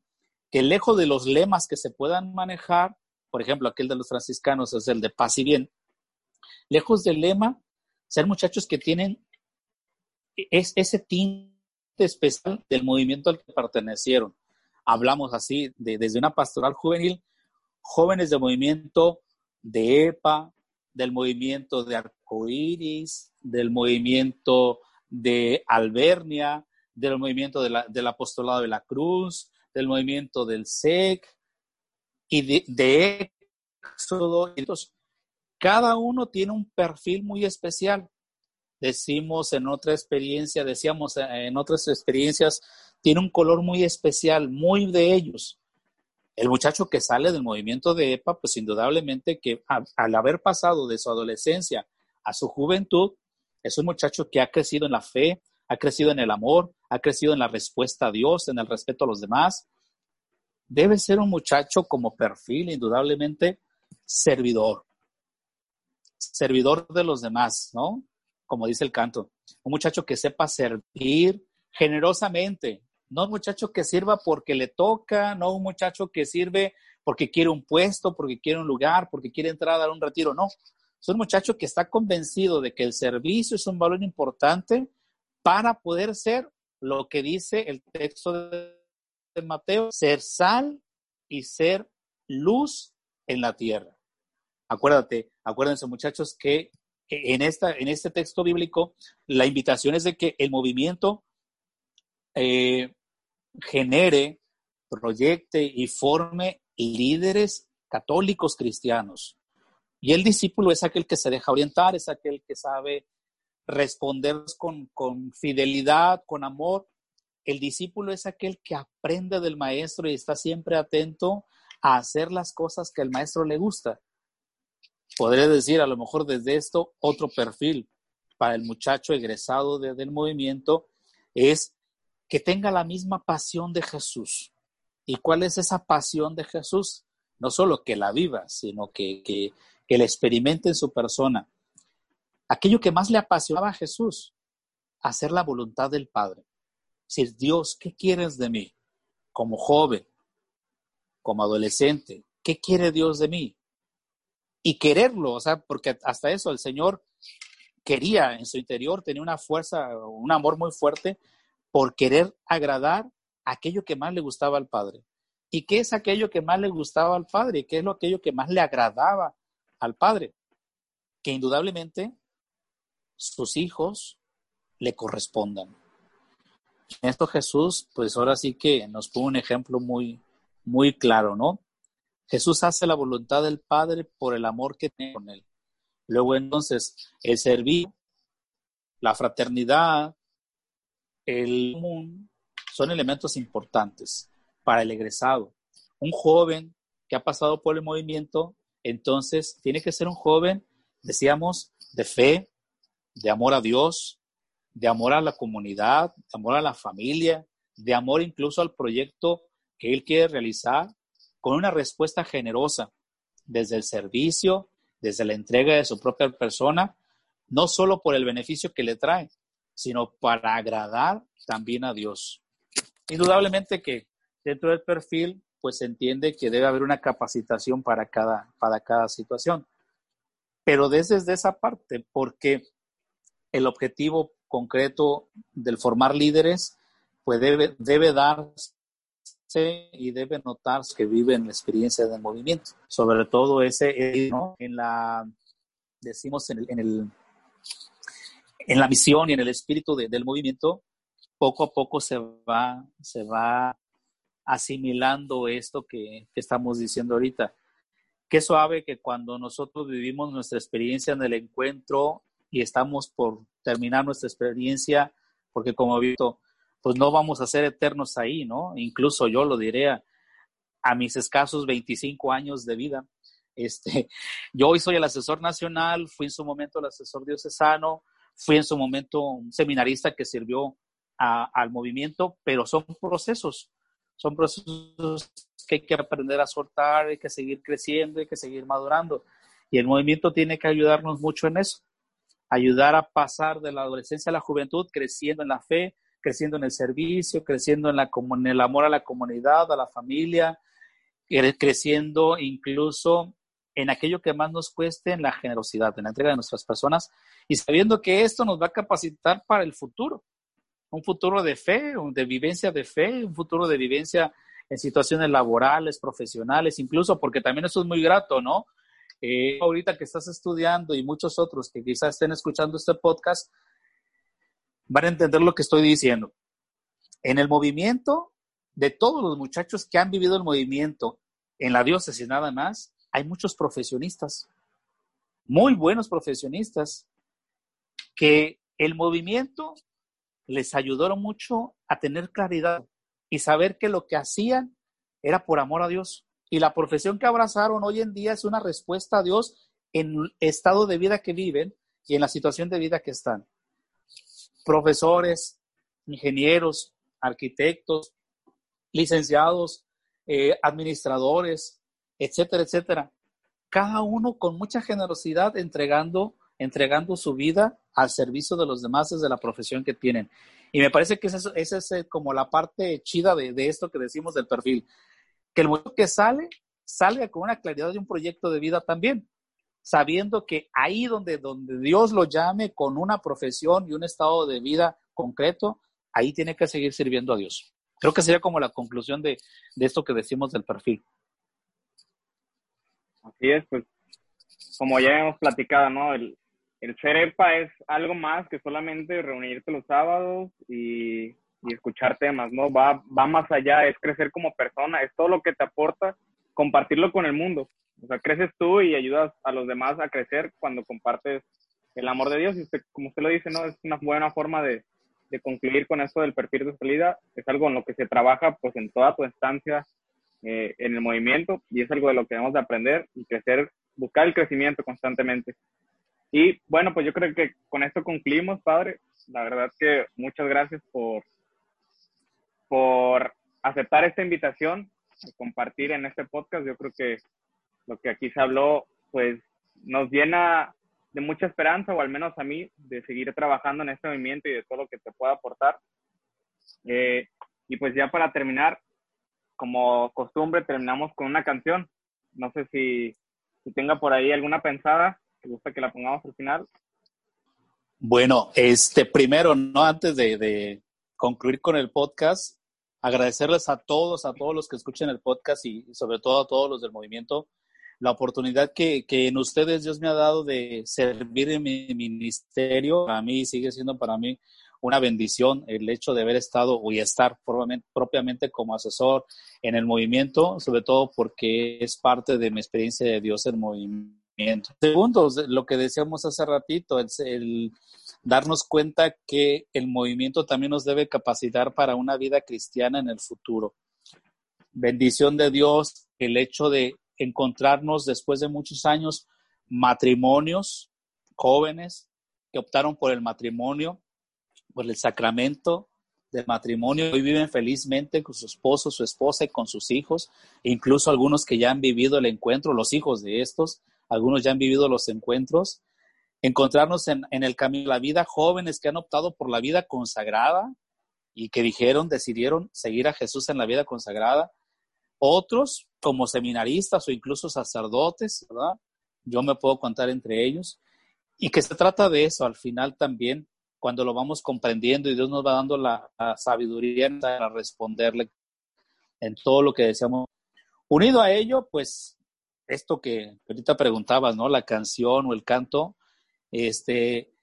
Que lejos de los lemas que se puedan manejar, por ejemplo, aquel de los franciscanos es el de paz y bien, lejos del lema, ser muchachos que tienen es, ese tinte especial del movimiento al que pertenecieron. Hablamos así de, desde una pastoral juvenil, jóvenes del movimiento de EPA, del movimiento de arcoíris, del movimiento de Albernia, del movimiento del apostolado de la cruz, del movimiento del SEC y de, de Éxodo. Entonces, cada uno tiene un perfil muy especial. Decimos en otra experiencia, decíamos en otras experiencias, tiene un color muy especial, muy de ellos. El muchacho que sale del movimiento de EPA, pues indudablemente que al haber pasado de su adolescencia a su juventud, es un muchacho que ha crecido en la fe, ha crecido en el amor, ha crecido en la respuesta a Dios, en el respeto a los demás. Debe ser un muchacho como perfil, indudablemente, servidor. Servidor de los demás, ¿no? Como dice el canto. Un muchacho que sepa servir generosamente, no un muchacho que sirva porque le toca, no un muchacho que sirve porque quiere un puesto, porque quiere un lugar, porque quiere entrar a dar un retiro, no. Es un muchacho que está convencido de que el servicio es un valor importante para poder ser lo que dice el texto de Mateo, ser sal y ser luz en la tierra. Acuérdate, acuérdense muchachos que en, esta, en este texto bíblico la invitación es de que el movimiento eh, genere, proyecte y forme líderes católicos cristianos. Y el discípulo es aquel que se deja orientar, es aquel que sabe responder con, con fidelidad, con amor. El discípulo es aquel que aprende del maestro y está siempre atento a hacer las cosas que al maestro le gusta. Podría decir a lo mejor desde esto otro perfil para el muchacho egresado del movimiento es que tenga la misma pasión de Jesús. ¿Y cuál es esa pasión de Jesús? No solo que la viva, sino que, que, que la experimente en su persona. Aquello que más le apasionaba a Jesús, hacer la voluntad del Padre. Decir, Dios, ¿qué quieres de mí? Como joven, como adolescente, ¿qué quiere Dios de mí? Y quererlo, o sea, porque hasta eso el Señor quería en su interior, tenía una fuerza, un amor muy fuerte por querer agradar aquello que más le gustaba al Padre. ¿Y qué es aquello que más le gustaba al Padre? ¿Qué es lo aquello que más le agradaba al Padre? Que indudablemente sus hijos le correspondan. En esto Jesús, pues ahora sí que nos pone un ejemplo muy, muy claro, ¿no? Jesús hace la voluntad del Padre por el amor que tiene con él. Luego entonces, el servir, la fraternidad, el común, son elementos importantes para el egresado. Un joven que ha pasado por el movimiento, entonces tiene que ser un joven, decíamos, de fe, de amor a Dios, de amor a la comunidad, de amor a la familia, de amor incluso al proyecto que él quiere realizar, con una respuesta generosa desde el servicio, desde la entrega de su propia persona, no solo por el beneficio que le trae, sino para agradar también a Dios. Indudablemente que dentro del perfil, pues se entiende que debe haber una capacitación para cada, para cada situación. Pero desde esa parte, porque el objetivo concreto del formar líderes, pues debe, debe darse y debe notarse que viven la experiencia del movimiento. Sobre todo ese, ¿no? en la, decimos, en el, en el, en la misión y en el espíritu del movimiento, poco a poco se va, se va asimilando esto que, que estamos diciendo ahorita. Qué suave que cuando nosotros vivimos nuestra experiencia en el encuentro y estamos por terminar nuestra experiencia, porque como he visto, pues no vamos a ser eternos ahí, ¿no? Incluso yo lo diré a, mis escasos 25 años de vida. Este, yo hoy soy el asesor nacional, fui en su momento el asesor diocesano, fui en su momento un seminarista que sirvió al movimiento, pero son procesos, son procesos que hay que aprender a soltar, hay que seguir creciendo, hay que seguir madurando. Y el movimiento tiene que ayudarnos mucho en eso ayudar a pasar de la adolescencia a la juventud, creciendo en la fe, creciendo en el servicio, creciendo en, la, en el amor a la comunidad, a la familia, creciendo incluso en aquello que más nos cueste, en la generosidad, en la entrega de nuestras personas, y sabiendo que esto nos va a capacitar para el futuro, un futuro de fe, de vivencia de fe, un futuro de vivencia en situaciones laborales, profesionales, incluso porque también eso es muy grato, ¿no? Eh, ahorita que estás estudiando y muchos otros que quizás estén escuchando este podcast, van a entender lo que estoy diciendo. En el movimiento, de todos los muchachos que han vivido el movimiento en la diócesis nada más, hay muchos profesionistas, muy buenos profesionistas, que el movimiento les ayudó mucho a tener claridad y saber que lo que hacían era por amor a Dios. Y la profesión que abrazaron hoy en día es una respuesta a Dios en el estado de vida que viven y en la situación de vida que están. Profesores, ingenieros, arquitectos, licenciados, eh, administradores, etcétera, etcétera. Cada uno con mucha generosidad entregando, entregando su vida al servicio de los demás desde la profesión que tienen. Y me parece que esa es, eh, como la parte chida de, de, esto que decimos del perfil que el momento que sale, salga con una claridad de un proyecto de vida también, sabiendo que ahí donde, donde Dios lo llame con una profesión y un estado de vida concreto, ahí tiene que seguir sirviendo a Dios. Creo que sería como la conclusión de, de esto que decimos del perfil. Así es, pues como ya hemos platicado, ¿no? El, el ser EPA es algo más que solamente reunirte los sábados y, y, escuchar temas, ¿no? Va, va más allá, es crecer como persona, es todo lo que te aporta compartirlo con el mundo. O sea, creces tú y ayudas a los demás a crecer cuando compartes el amor de Dios. Y como usted lo dice, ¿no? Es una buena forma de, de concluir con esto del perfil de salida. Es algo en lo que se trabaja pues en toda tu estancia eh, en el movimiento y es algo de lo que debemos de aprender y crecer, buscar el crecimiento constantemente. Y bueno, pues yo creo que con esto concluimos, padre. La verdad que muchas gracias por, por aceptar esta invitación, compartir en este podcast. Yo creo que lo que aquí se habló, pues nos llena de mucha esperanza, o al menos a mí, de seguir trabajando en este movimiento y de todo lo que te pueda aportar. Eh, y pues ya para terminar, como costumbre, terminamos con una canción. No sé si, tenga por ahí alguna pensada, que gusta que la pongamos al final. Bueno, este primero, no antes de concluir con el podcast, agradecerles a todos, a todos los que escuchen el podcast y sobre todo a todos los del movimiento la oportunidad que, en ustedes Dios me ha dado de servir en mi ministerio. Para mí sigue siendo para mí una bendición el hecho de haber estado y estar propiamente como asesor en el movimiento, sobre todo porque es parte de mi experiencia de Dios en movimiento. Segundo, lo que decíamos hace ratito, el, el darnos cuenta que el movimiento también nos debe capacitar para una vida cristiana en el futuro. Bendición de Dios, el hecho de encontrarnos después de muchos años matrimonios jóvenes que optaron por el matrimonio, por el sacramento del matrimonio. Hoy viven felizmente con su esposo, su esposa y con sus hijos, incluso algunos que ya han vivido el encuentro, los hijos de estos, algunos ya han vivido los encuentros. Encontrarnos en, en el camino de la vida, jóvenes que han optado por la vida consagrada y que dijeron, decidieron seguir a Jesús en la vida consagrada otros, como seminaristas o incluso sacerdotes, ¿verdad? Yo me puedo contar entre ellos. Y que se trata de eso al final también, cuando lo vamos comprendiendo y Dios nos va dando la, sabiduría para responderle en todo lo que deseamos. Unido a ello, pues, esto que ahorita preguntabas, ¿no? La canción o el canto, este,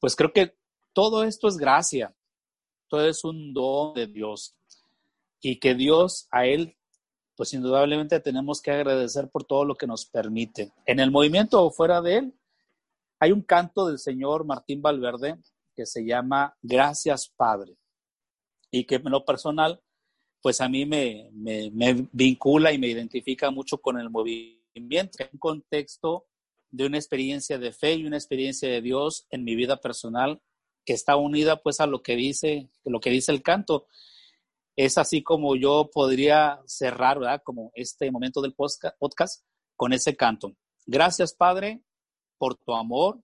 pues creo que todo esto es gracia, todo es un don de Dios y que Dios a Él pues indudablemente tenemos que agradecer por todo lo que nos permite. En el movimiento o fuera de él, hay un canto del señor Martín Valverde que se llama Gracias Padre. Y que en lo personal, pues a mí me, me, me vincula y me identifica mucho con el movimiento, en contexto de una experiencia de fe y una experiencia de Dios en mi vida personal que está unida pues a lo que dice, lo que dice el canto es así como yo podría cerrar, ¿verdad? Como este momento del podcast con ese canto. Gracias, Padre, por tu amor.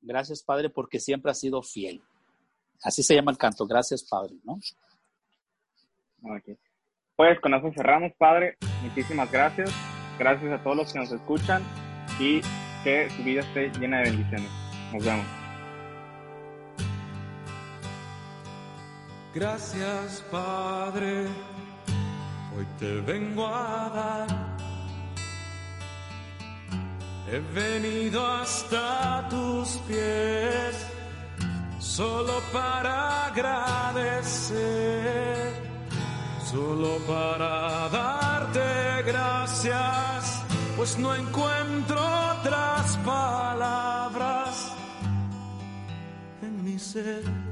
Gracias, Padre, porque siempre has sido fiel. Así se llama el canto. Gracias, Padre, ¿no? Pues con eso cerramos, Padre. Muchísimas gracias. Gracias a todos los que nos escuchan y que su vida esté llena de bendiciones. Nos vemos. Gracias Padre, hoy te vengo a dar. He venido hasta tus pies solo para agradecer, solo para darte gracias, pues no encuentro otras palabras en mi ser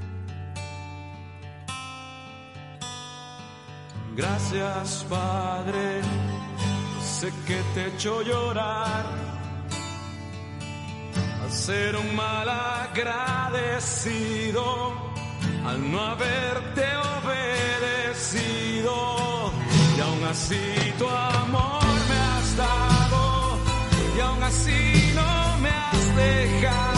Gracias Padre, sé que te he hecho llorar al ser un mal agradecido, al no haberte obedecido. Y aún así tu amor me has dado, y aún así no me has dejado,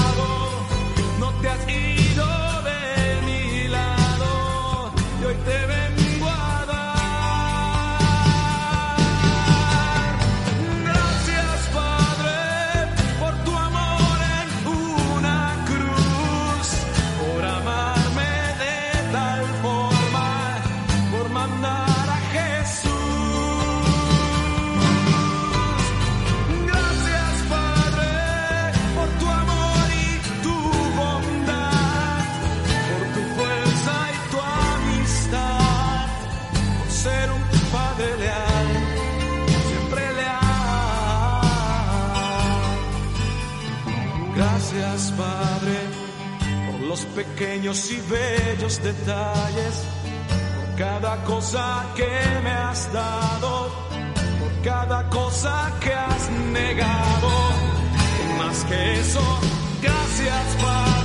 pequeños y bellos detalles, por cada cosa que me has dado, por cada cosa que has negado. Y más que eso, gracias Padre.